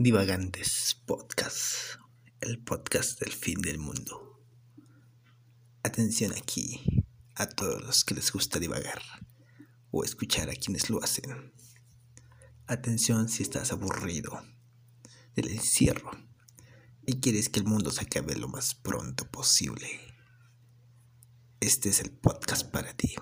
Divagantes Podcast, el podcast del fin del mundo. Atención aquí a todos los que les gusta divagar o escuchar a quienes lo hacen. Atención si estás aburrido del encierro y quieres que el mundo se acabe lo más pronto posible. Este es el podcast para ti.